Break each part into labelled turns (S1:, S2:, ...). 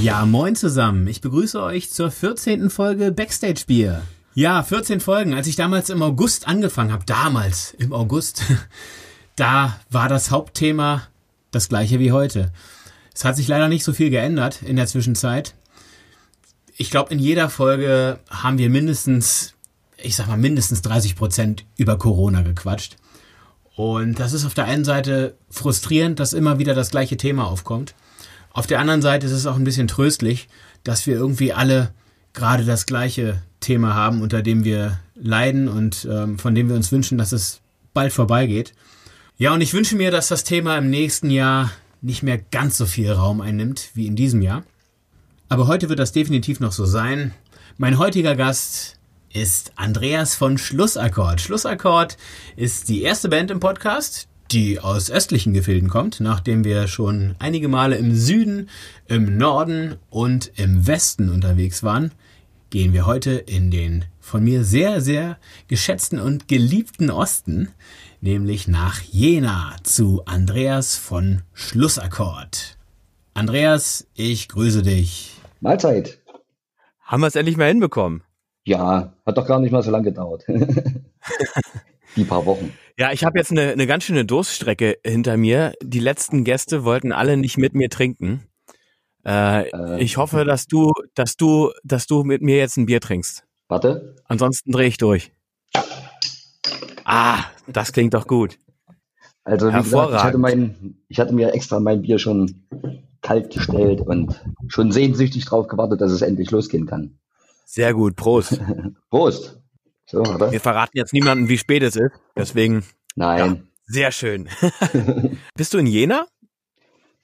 S1: Ja, moin zusammen. Ich begrüße euch zur 14. Folge Backstage Bier. Ja, 14 Folgen. Als ich damals im August angefangen habe, damals im August, da war das Hauptthema das gleiche wie heute. Es hat sich leider nicht so viel geändert in der Zwischenzeit. Ich glaube, in jeder Folge haben wir mindestens, ich sag mal, mindestens 30 Prozent über Corona gequatscht. Und das ist auf der einen Seite frustrierend, dass immer wieder das gleiche Thema aufkommt. Auf der anderen Seite ist es auch ein bisschen tröstlich, dass wir irgendwie alle gerade das gleiche Thema haben, unter dem wir leiden und ähm, von dem wir uns wünschen, dass es bald vorbeigeht. Ja, und ich wünsche mir, dass das Thema im nächsten Jahr nicht mehr ganz so viel Raum einnimmt wie in diesem Jahr. Aber heute wird das definitiv noch so sein. Mein heutiger Gast ist Andreas von Schlussakkord. Schlussakkord ist die erste Band im Podcast, die aus östlichen Gefilden kommt, nachdem wir schon einige Male im Süden, im Norden und im Westen unterwegs waren, gehen wir heute in den von mir sehr, sehr geschätzten und geliebten Osten, nämlich nach Jena zu Andreas von Schlussakkord. Andreas, ich grüße dich.
S2: Mahlzeit.
S3: Haben wir es endlich mal hinbekommen?
S2: Ja, hat doch gar nicht mal so lange gedauert. Die paar Wochen.
S3: Ja, ich habe jetzt eine, eine ganz schöne Durststrecke hinter mir. Die letzten Gäste wollten alle nicht mit mir trinken. Äh, äh, ich hoffe, dass du, dass du, dass du mit mir jetzt ein Bier trinkst.
S2: Warte.
S3: Ansonsten drehe ich durch. Ah, das klingt doch gut.
S2: Also wie gesagt, ich hatte, mein, ich hatte mir extra mein Bier schon kalt gestellt und schon sehnsüchtig drauf gewartet, dass es endlich losgehen kann.
S3: Sehr gut, Prost.
S2: Prost.
S3: So, oder? Wir verraten jetzt niemanden, wie spät es ist. Deswegen.
S2: Nein. Ja,
S3: sehr schön. Bist du in Jena?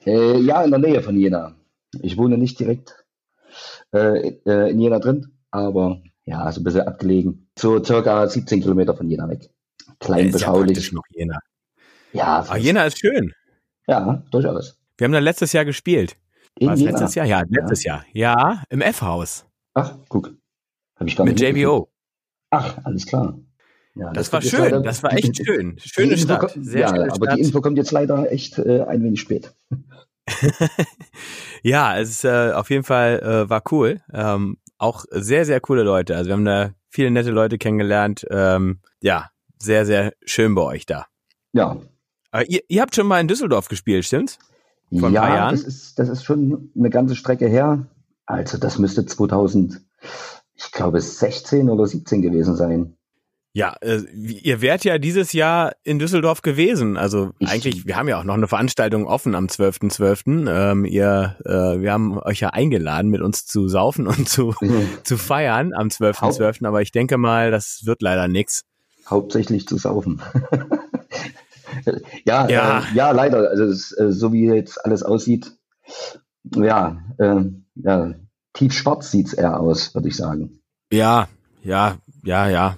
S2: Äh, ja, in der Nähe von Jena. Ich wohne nicht direkt äh, äh in Jena drin, aber ja, so ein bisschen abgelegen. So circa 17 Kilometer von Jena weg. Klein, ja, beschaulich.
S3: Ja noch Jena.
S2: Ja.
S3: Aber ah, Jena ist schön.
S2: Ja, durchaus.
S3: Wir haben da letztes Jahr gespielt.
S2: In
S3: War
S2: Jena?
S3: letztes Jahr? Ja, letztes ja. Jahr. Ja, im F-Haus.
S2: Ach, guck. Hab ich gar
S3: Mit JBO.
S2: Ach, alles klar.
S3: Ja, das, das war schön, leider, das war echt schön. Schöne Stadt.
S2: Sehr ja, schöne aber Stadt. die Info kommt jetzt leider echt äh, ein wenig spät.
S3: ja, es ist äh, auf jeden Fall äh, war cool. Ähm, auch sehr, sehr coole Leute. Also wir haben da viele nette Leute kennengelernt. Ähm, ja, sehr, sehr schön bei euch da.
S2: Ja.
S3: Aber ihr, ihr habt schon mal in Düsseldorf gespielt, stimmt's?
S2: Vor ja, Das ist, das ist schon eine ganze Strecke her. Also das müsste 2000 ich glaube, 16 oder 17 gewesen sein.
S3: Ja, äh, ihr wärt ja dieses Jahr in Düsseldorf gewesen. Also ich, eigentlich, wir haben ja auch noch eine Veranstaltung offen am 12.12. .12. Ähm, ihr, äh, wir haben euch ja eingeladen, mit uns zu saufen und zu, zu feiern am 12.12. .12. Aber ich denke mal, das wird leider nix.
S2: Hauptsächlich zu saufen. ja, ja. Äh, ja, leider. Also äh, so wie jetzt alles aussieht, ja, äh, ja, tiefschwarz sieht's eher aus, würde ich sagen.
S3: Ja, ja, ja, ja.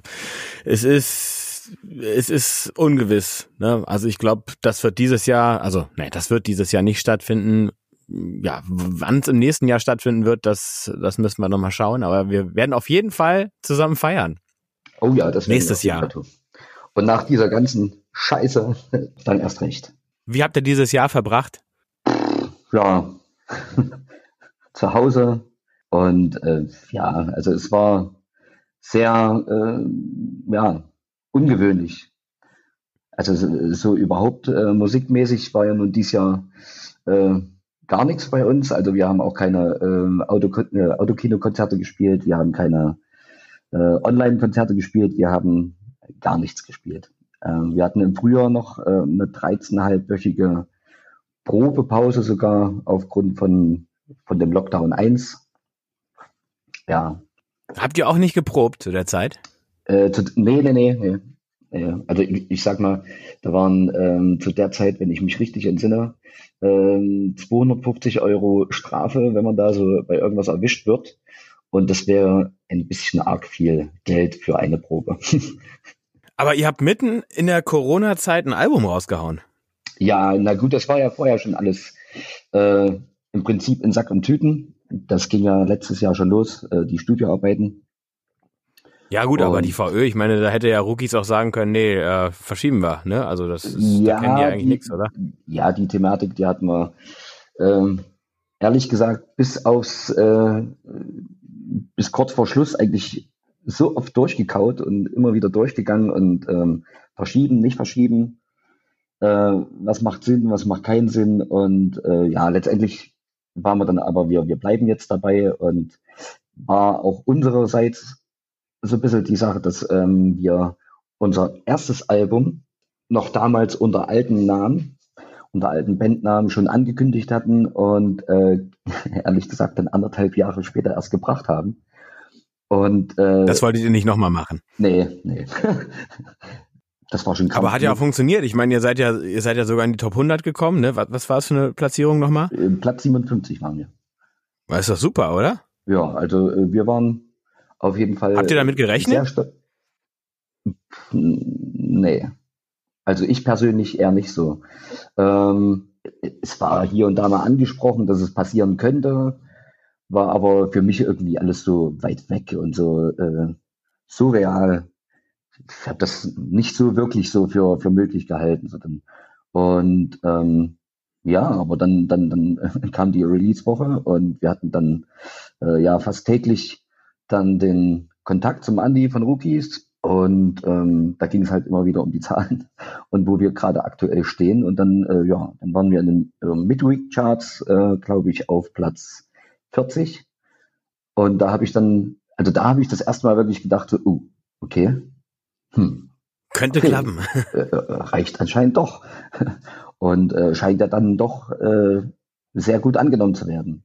S3: Es ist, es ist ungewiss. Ne? Also ich glaube, das wird dieses Jahr, also nee, das wird dieses Jahr nicht stattfinden. Ja, wann es im nächsten Jahr stattfinden wird, das, das müssen wir nochmal schauen. Aber wir werden auf jeden Fall zusammen feiern.
S2: Oh ja, das
S3: nächstes Jahr.
S2: Und nach dieser ganzen Scheiße dann erst recht.
S3: Wie habt ihr dieses Jahr verbracht?
S2: Ja, zu Hause und äh, ja, also es war sehr äh, ja, ungewöhnlich. Also so, überhaupt äh, musikmäßig war ja nun dieses Jahr äh, gar nichts bei uns. Also wir haben auch keine äh, Auto, äh, Autokino-Konzerte gespielt, wir haben keine äh, Online-Konzerte gespielt, wir haben gar nichts gespielt. Äh, wir hatten im Frühjahr noch äh, eine 13,5-wöchige Probepause sogar aufgrund von, von dem Lockdown 1 ja.
S3: Habt ihr auch nicht geprobt zu der Zeit?
S2: Äh, zu, nee, nee, nee, nee. Also ich, ich sag mal, da waren ähm, zu der Zeit, wenn ich mich richtig entsinne, ähm, 250 Euro Strafe, wenn man da so bei irgendwas erwischt wird. Und das wäre ein bisschen arg viel Geld für eine Probe.
S3: Aber ihr habt mitten in der Corona-Zeit ein Album rausgehauen.
S2: Ja, na gut, das war ja vorher schon alles äh, im Prinzip in Sack und Tüten. Das ging ja letztes Jahr schon los, äh, die Studioarbeiten.
S3: Ja gut, und, aber die VÖ, ich meine, da hätte ja Rookies auch sagen können, nee, äh, verschieben wir, ne? Also das ist,
S2: ja,
S3: da kennen die eigentlich nichts, oder?
S2: Ja, die Thematik, die hatten wir ähm, ehrlich gesagt bis aufs, äh, bis kurz vor Schluss eigentlich so oft durchgekaut und immer wieder durchgegangen und ähm, verschieben, nicht verschieben. Äh, was macht Sinn, was macht keinen Sinn und äh, ja, letztendlich waren wir dann aber, wir, wir bleiben jetzt dabei und war auch unsererseits so ein bisschen die Sache, dass ähm, wir unser erstes Album noch damals unter alten Namen, unter alten Bandnamen schon angekündigt hatten und äh, ehrlich gesagt dann anderthalb Jahre später erst gebracht haben. Und äh,
S3: das wolltet ihr nicht nochmal machen?
S2: Nee, nee. das war schon
S3: krass. Aber hat ja auch funktioniert. Ich meine, ihr seid ja, ihr seid ja sogar in die Top 100 gekommen, ne? Was, was war es für eine Platzierung nochmal?
S2: Äh, Platz 57 waren wir.
S3: War ist doch super, oder?
S2: Ja, also äh, wir waren auf jeden Fall.
S3: Habt ihr damit gerechnet?
S2: Nee. Also ich persönlich eher nicht so. Ähm, es war hier und da mal angesprochen, dass es passieren könnte, war aber für mich irgendwie alles so weit weg und so äh, surreal. Ich habe das nicht so wirklich so für, für möglich gehalten. Und ähm, ja, aber dann, dann, dann kam die Release-Woche und wir hatten dann äh, ja fast täglich dann den Kontakt zum Andi von Rookies und ähm, da ging es halt immer wieder um die Zahlen und wo wir gerade aktuell stehen. Und dann, äh, ja, dann waren wir in den äh, Midweek-Charts, äh, glaube ich, auf Platz 40. Und da habe ich dann, also da habe ich das erste Mal wirklich gedacht, so, uh, okay.
S3: Hm. Könnte okay. klappen.
S2: Äh, äh, reicht anscheinend doch. Und äh, scheint ja dann doch äh, sehr gut angenommen zu werden.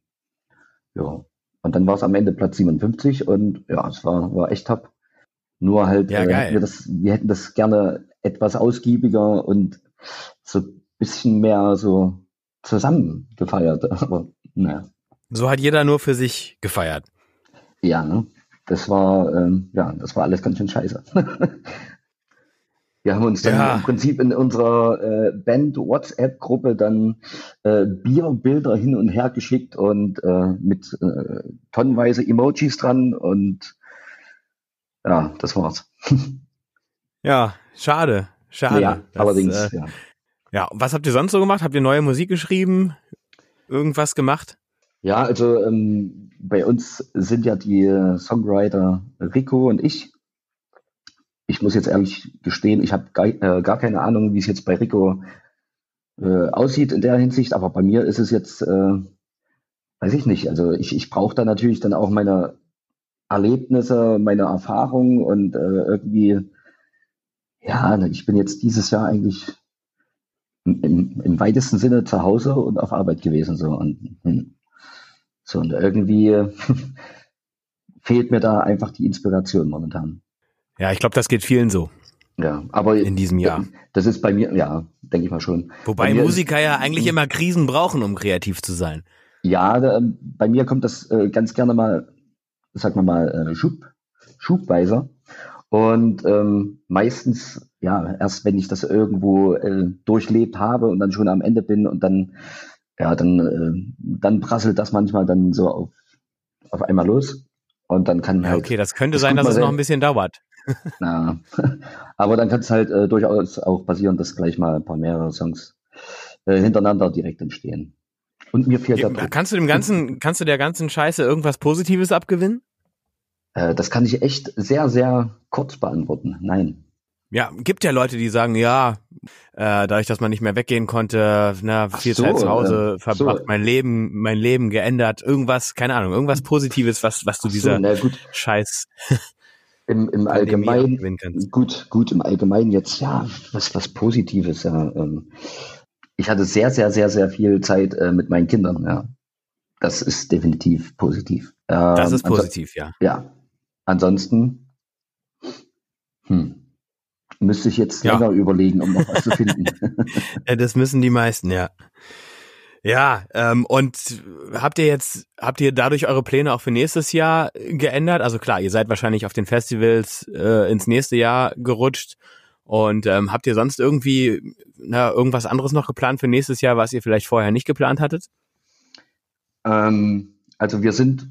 S2: Ja. Und dann war es am Ende Platz 57 und ja, es war, war echt top. Nur halt, ja, äh, wir, das, wir hätten das gerne etwas ausgiebiger und so ein bisschen mehr so zusammen gefeiert. Aber naja.
S3: So hat jeder nur für sich gefeiert.
S2: Ja, ne? Das war, ähm, ja, das war alles ganz schön scheiße. Wir haben uns dann ja. im Prinzip in unserer äh, Band WhatsApp-Gruppe dann äh, Bierbilder hin und her geschickt und äh, mit äh, tonnenweise Emojis dran und ja, das war's.
S3: ja, schade, schade.
S2: Ja, das, allerdings, äh, ja.
S3: Ja, was habt ihr sonst so gemacht? Habt ihr neue Musik geschrieben? Irgendwas gemacht?
S2: Ja, also ähm, bei uns sind ja die Songwriter Rico und ich. Ich muss jetzt ehrlich gestehen, ich habe gar, äh, gar keine Ahnung, wie es jetzt bei Rico äh, aussieht in der Hinsicht, aber bei mir ist es jetzt, äh, weiß ich nicht, also ich, ich brauche da natürlich dann auch meine Erlebnisse, meine Erfahrungen und äh, irgendwie, ja, ich bin jetzt dieses Jahr eigentlich im, im weitesten Sinne zu Hause und auf Arbeit gewesen so. Und hm. So und irgendwie fehlt mir da einfach die Inspiration momentan.
S3: Ja, ich glaube, das geht vielen so.
S2: Ja, aber
S3: in diesem Jahr.
S2: Das ist bei mir, ja, denke ich mal schon.
S3: Wobei Musiker ist, ja eigentlich immer Krisen brauchen, um kreativ zu sein.
S2: Ja, da, bei mir kommt das äh, ganz gerne mal, sagen wir mal, äh, Schub, schubweiser. Und ähm, meistens, ja, erst wenn ich das irgendwo äh, durchlebt habe und dann schon am Ende bin und dann, ja, dann, äh, dann prasselt das manchmal dann so auf, auf einmal los. Und dann kann
S3: ja, halt, okay, das könnte das sein, dass es noch ein bisschen dauert.
S2: Na, aber dann kann es halt äh, durchaus auch passieren, dass gleich mal ein paar mehrere Songs äh, hintereinander direkt entstehen. Und mir fehlt
S3: ja, Kannst du dem ganzen, kannst du der ganzen Scheiße irgendwas Positives abgewinnen?
S2: Äh, das kann ich echt sehr, sehr kurz beantworten. Nein.
S3: Ja, gibt ja Leute, die sagen, ja, äh, dadurch, dass man nicht mehr weggehen konnte, na, viel so, Zeit zu Hause äh, verbracht, so. mein Leben, mein Leben geändert, irgendwas, keine Ahnung, irgendwas Positives, was, was du so, dieser Scheiß
S2: im, im Allgemeinen, gut, gut, im Allgemeinen jetzt, ja, was, was Positives, ja. Ähm, ich hatte sehr, sehr, sehr, sehr viel Zeit äh, mit meinen Kindern, ja. Das ist definitiv positiv.
S3: Ähm, das ist positiv, ja.
S2: Ja. Ansonsten, hm, Müsste ich jetzt ja. länger überlegen, um noch was zu finden.
S3: das müssen die meisten, ja. Ja, ähm, und habt ihr jetzt, habt ihr dadurch eure Pläne auch für nächstes Jahr geändert? Also klar, ihr seid wahrscheinlich auf den Festivals äh, ins nächste Jahr gerutscht. Und ähm, habt ihr sonst irgendwie na, irgendwas anderes noch geplant für nächstes Jahr, was ihr vielleicht vorher nicht geplant hattet?
S2: Ähm, also wir sind,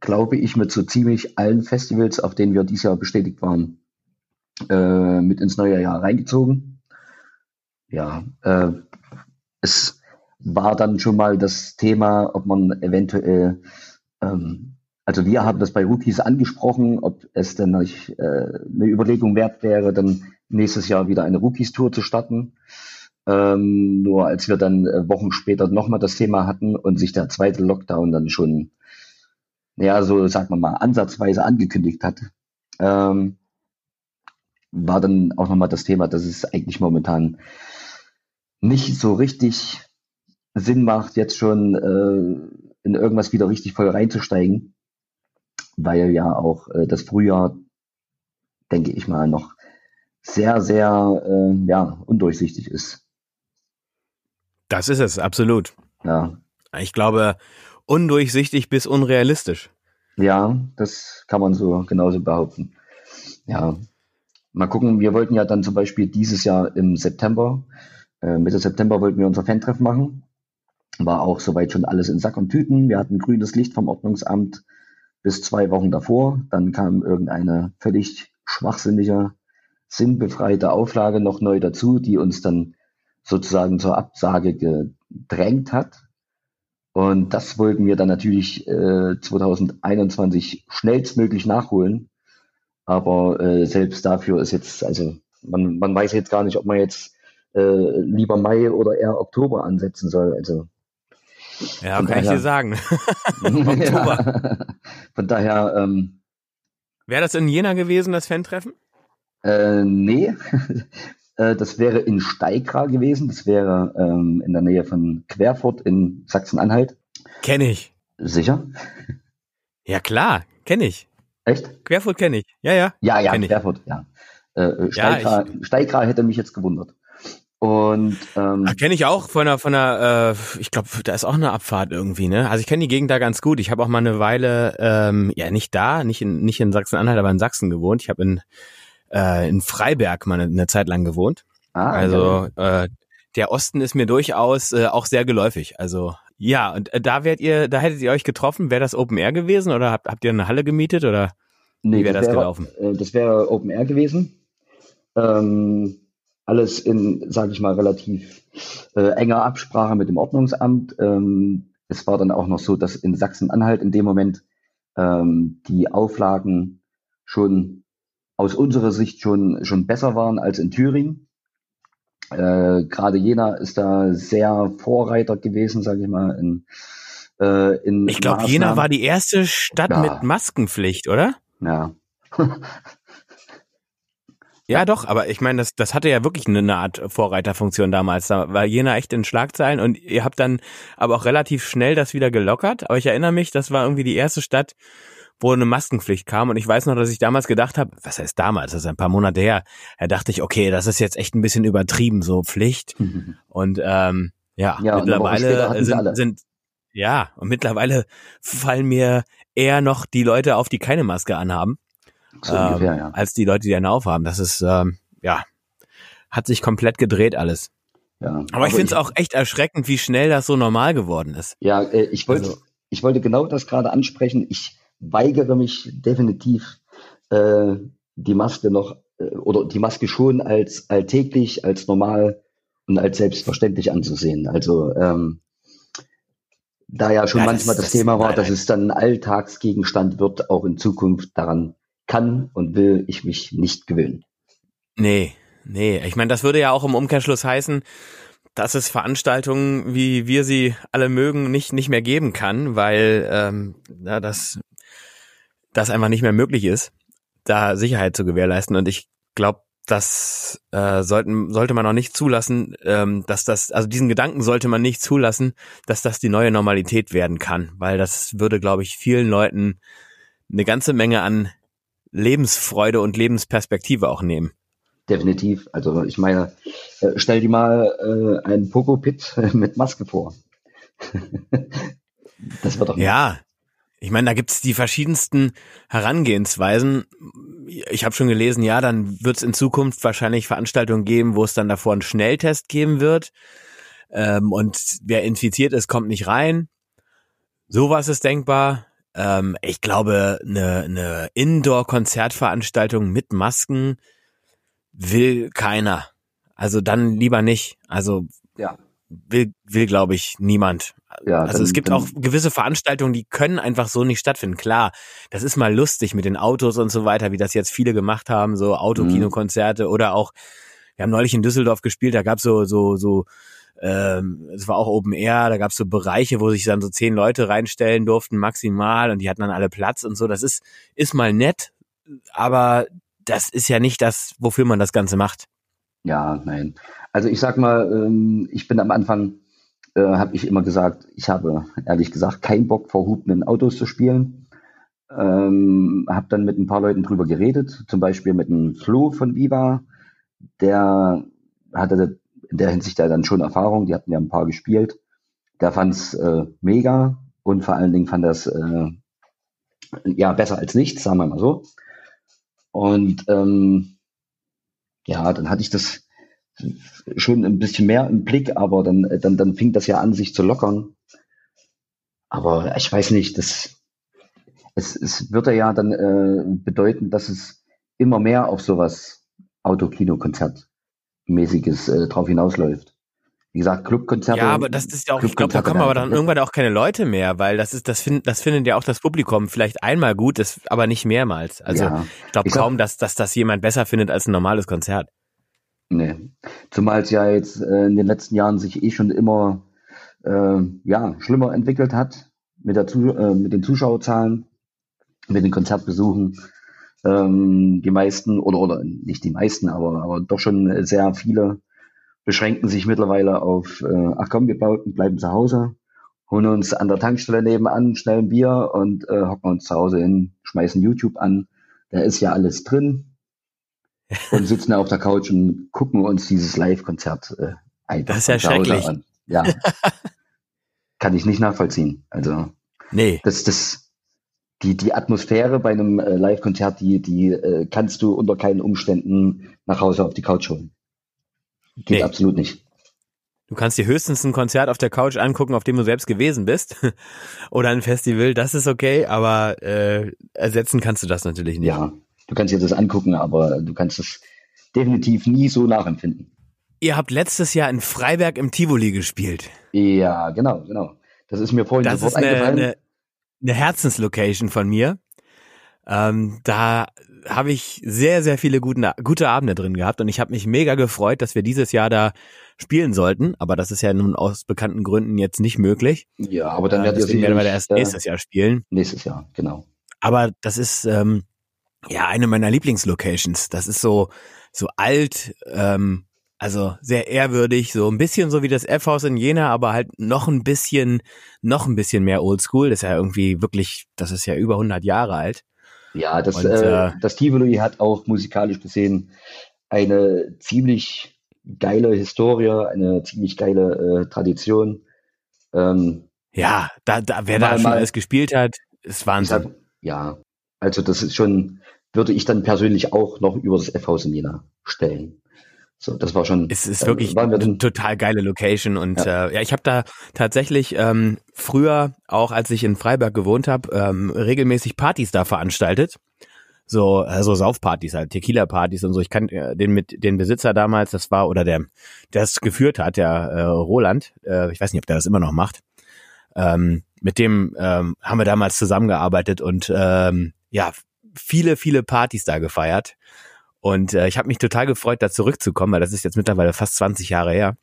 S2: glaube ich, mit so ziemlich allen Festivals, auf denen wir dieses Jahr bestätigt waren, äh, mit ins neue Jahr reingezogen. Ja, äh, es war dann schon mal das Thema, ob man eventuell, ähm, also wir haben das bei Rookies angesprochen, ob es denn nicht äh, eine Überlegung wert wäre, dann nächstes Jahr wieder eine Rookies-Tour zu starten. Ähm, nur als wir dann äh, Wochen später nochmal das Thema hatten und sich der zweite Lockdown dann schon, ja, so sagt man mal, ansatzweise angekündigt hat, ähm, war dann auch nochmal das Thema, dass es eigentlich momentan nicht so richtig Sinn macht, jetzt schon äh, in irgendwas wieder richtig voll reinzusteigen, weil ja auch äh, das Frühjahr, denke ich mal, noch sehr, sehr äh, ja, undurchsichtig ist.
S3: Das ist es, absolut.
S2: Ja.
S3: Ich glaube, undurchsichtig bis unrealistisch.
S2: Ja, das kann man so genauso behaupten. Ja. Mal gucken, wir wollten ja dann zum Beispiel dieses Jahr im September, äh, Mitte September wollten wir unser Fan-Treff machen. War auch soweit schon alles in Sack und Tüten. Wir hatten grünes Licht vom Ordnungsamt bis zwei Wochen davor. Dann kam irgendeine völlig schwachsinnige, sinnbefreite Auflage noch neu dazu, die uns dann sozusagen zur Absage gedrängt hat. Und das wollten wir dann natürlich äh, 2021 schnellstmöglich nachholen. Aber äh, selbst dafür ist jetzt, also man, man weiß jetzt gar nicht, ob man jetzt äh, lieber Mai oder eher Oktober ansetzen soll. Also
S3: ja, kann daher, ich dir sagen. Oktober.
S2: Ja, von daher. Ähm,
S3: Wäre das in Jena gewesen, das Fan-Treffen?
S2: Äh, nee, äh, das wäre in Steigra gewesen. Das wäre ähm, in der Nähe von Querfurt in Sachsen-Anhalt.
S3: Kenne ich.
S2: Sicher?
S3: Ja, klar, kenne ich.
S2: Echt?
S3: Querfurt kenne ich. Ja, ja.
S2: Ja, ja, Querfurt, ja. Äh, Steigra, ja, Steigra hätte mich jetzt gewundert. Und ähm,
S3: kenne ich auch von einer, von einer, äh, ich glaube, da ist auch eine Abfahrt irgendwie, ne? Also ich kenne die Gegend da ganz gut. Ich habe auch mal eine Weile, ähm, ja nicht da, nicht in nicht in Sachsen-Anhalt, aber in Sachsen gewohnt. Ich habe in äh, in Freiberg mal eine, eine Zeit lang gewohnt. Ah, also äh, der Osten ist mir durchaus äh, auch sehr geläufig. Also ja, und äh, da wärt ihr, da hättet ihr euch getroffen. Wäre das Open Air gewesen oder habt, habt ihr eine Halle gemietet oder
S2: nee, wie wäre das, das wär, gelaufen? Äh, das wäre Open Air gewesen. Ähm, alles in, sage ich mal, relativ äh, enger Absprache mit dem Ordnungsamt. Ähm, es war dann auch noch so, dass in Sachsen-Anhalt in dem Moment ähm, die Auflagen schon aus unserer Sicht schon, schon besser waren als in Thüringen. Äh, Gerade Jena ist da sehr Vorreiter gewesen, sage ich mal. In,
S3: äh, in ich glaube, Jena war die erste Stadt ja. mit Maskenpflicht, oder?
S2: Ja.
S3: ja, doch, aber ich meine, das, das hatte ja wirklich eine Art Vorreiterfunktion damals. Da war Jena echt in Schlagzeilen und ihr habt dann aber auch relativ schnell das wieder gelockert. Aber ich erinnere mich, das war irgendwie die erste Stadt, wo eine Maskenpflicht kam. Und ich weiß noch, dass ich damals gedacht habe, was heißt damals, das ist ein paar Monate her, da dachte ich, okay, das ist jetzt echt ein bisschen übertrieben, so Pflicht. Und ähm, ja, ja mittlerweile sind, sind, ja, und mittlerweile fallen mir eher noch die Leute auf, die keine Maske anhaben, so ähm, ungefähr, ja. als die Leute, die eine aufhaben. Das ist, ähm, ja, hat sich komplett gedreht alles. Ja, aber, aber ich finde es auch echt erschreckend, wie schnell das so normal geworden ist.
S2: Ja, äh, ich wollte, also, ich wollte genau das gerade ansprechen. Ich weigere mich definitiv, äh, die Maske noch äh, oder die Maske schon als alltäglich, als normal und als selbstverständlich anzusehen. Also ähm, da ja schon ja, manchmal das, das, Thema war, dass es dann ein Alltagsgegenstand wird, auch in Zukunft daran kann und will ich mich nicht gewöhnen.
S3: Nee, nee. Ich meine, das würde ja auch im Umkehrschluss heißen, dass es Veranstaltungen, wie wir sie alle mögen, nicht, nicht mehr geben kann, weil ähm, ja, das das einfach nicht mehr möglich ist, da Sicherheit zu gewährleisten. Und ich glaube, das äh, sollten, sollte man auch nicht zulassen, ähm, dass das, also diesen Gedanken sollte man nicht zulassen, dass das die neue Normalität werden kann, weil das würde, glaube ich, vielen Leuten eine ganze Menge an Lebensfreude und Lebensperspektive auch nehmen.
S2: Definitiv. Also ich meine, äh, stell dir mal äh, einen Poco-Pit mit Maske vor.
S3: das wird doch. Ja, ich meine, da gibt's die verschiedensten Herangehensweisen. Ich habe schon gelesen, ja, dann wird es in Zukunft wahrscheinlich Veranstaltungen geben, wo es dann davor einen Schnelltest geben wird. Ähm, und wer infiziert ist, kommt nicht rein. Sowas ist denkbar. Ähm, ich glaube, eine, eine Indoor-Konzertveranstaltung mit Masken will keiner. Also dann lieber nicht. Also
S2: ja.
S3: Will, will glaube ich, niemand.
S2: Ja,
S3: also
S2: dann-
S3: es gibt
S2: dann-
S3: auch gewisse Veranstaltungen, die können einfach so nicht stattfinden. Klar, das ist mal lustig mit den Autos und so weiter, wie das jetzt viele gemacht haben, so Autokinokonzerte oder auch, wir haben neulich in Düsseldorf gespielt, da gab's so, so, so, ähm, es war auch Open Air, da gab's so Bereiche, wo sich dann so zehn Leute reinstellen durften, maximal, und die hatten dann alle Platz und so. Das ist, ist mal nett, aber das ist ja nicht das, wofür man das Ganze macht.
S2: Ja, nein. Also ich sag mal, ähm, ich bin am Anfang, äh, habe ich immer gesagt, ich habe ehrlich gesagt keinen Bock vor hupenden Autos zu spielen. Ähm, habe dann mit ein paar Leuten drüber geredet, zum Beispiel mit dem Flo von Viva, der hatte in der Hinsicht ja dann schon Erfahrung, die hatten ja ein paar gespielt. Der fand's äh, mega und vor allen Dingen fand das äh, ja besser als nichts, sagen wir mal so. Und ähm, ja, dann hatte ich das schon ein bisschen mehr im Blick, aber dann, dann, dann fing das ja an, sich zu lockern. Aber ich weiß nicht, das, es, es würde ja dann äh, bedeuten, dass es immer mehr auf sowas Autokino-Konzert-mäßiges äh, drauf hinausläuft. Wie gesagt, Clubkonzerte.
S3: Ja, aber das ist ja auch, ich glaube, da kommen aber dann irgendwann auch keine Leute mehr, weil das ist, das findet, das findet ja auch das Publikum vielleicht einmal gut, das, aber nicht mehrmals. Also
S2: ja,
S3: ich glaube kaum, dass, dass das jemand besser findet als ein normales Konzert.
S2: nee. Zumal es ja jetzt äh, in den letzten Jahren sich eh schon immer äh, ja, schlimmer entwickelt hat mit, der Zu äh, mit den Zuschauerzahlen, mit den Konzertbesuchen. Ähm, die meisten, oder, oder nicht die meisten, aber, aber doch schon sehr viele beschränken sich mittlerweile auf, äh, ach komm, wir bau- bleiben zu Hause, holen uns an der Tankstelle nebenan schnell ein Bier und äh, hocken uns zu Hause hin, schmeißen YouTube an. Da ist ja alles drin und sitzen auf der Couch und gucken uns dieses Live-Konzert äh, einfach
S3: Das ist ja schrecklich.
S2: an. Ja, kann ich nicht nachvollziehen. Also
S3: Nee,
S2: das, das, die, die Atmosphäre bei einem äh, Live-Konzert, die, die äh, kannst du unter keinen Umständen nach Hause auf die Couch holen. Geht
S3: Nee.
S2: absolut nicht.
S3: du kannst dir höchstens ein Konzert auf der Couch angucken, auf dem du selbst gewesen bist. Oder ein Festival, das ist okay, aber äh, ersetzen kannst du das natürlich nicht.
S2: Ja, du kannst dir das angucken, aber du kannst es definitiv nie so nachempfinden.
S3: Ihr habt letztes Jahr in Freiberg im Tivoli gespielt.
S2: Ja, genau, genau. Das ist mir vorhin
S3: Das
S2: sofort
S3: ist eine,
S2: eingefallen.
S3: eine, eine Herzenslocation von mir. Ähm, da habe ich sehr, sehr viele guten, gute Abende drin gehabt und ich habe mich mega gefreut, dass wir dieses Jahr da spielen sollten. Aber das ist ja nun aus bekannten Gründen jetzt nicht möglich.
S2: ja, aber dann
S3: Äh, deswegen werden wir erst nächstes Jahr spielen.
S2: äh, nächstes Jahr, genau.
S3: Aber das ist ähm, ja eine meiner Lieblingslocations. Das ist so so alt, ähm, also sehr ehrwürdig, so ein bisschen so wie das F-Haus in Jena, aber halt noch ein bisschen, noch ein bisschen mehr Oldschool. Das ist ja irgendwie wirklich, das ist ja über 100 Jahre alt.
S2: Ja, das,
S3: Und,
S2: äh,
S3: äh,
S2: das Tivoli hat auch musikalisch gesehen eine ziemlich geile Historie, eine ziemlich geile äh, Tradition. Ähm,
S3: Ja, da, da wer
S2: Mal-
S3: da schon
S2: mal-
S3: alles gespielt hat, ist Wahnsinn.
S2: sag, ja, also das ist schon, würde ich dann persönlich auch noch über das F-Haus in Jena stellen. So, das war schon.
S3: Es ist
S2: äh,
S3: wirklich
S2: waren wir
S3: eine total geile Location und ja, äh, ja ich habe da tatsächlich ähm, früher, auch als ich in Freiberg gewohnt habe, ähm, regelmäßig Partys da veranstaltet. So, also Saufpartys halt, Tequila-Partys und so. Ich kann äh, den mit den Besitzer damals, das war, oder der, der es geführt hat, der äh, Roland, äh, ich weiß nicht, ob der das immer noch macht. Ähm, mit dem ähm, haben wir damals zusammengearbeitet und ähm, ja, viele, viele Partys da gefeiert. Und äh, ich habe mich total gefreut, da zurückzukommen, weil das ist jetzt mittlerweile fast 20 Jahre her.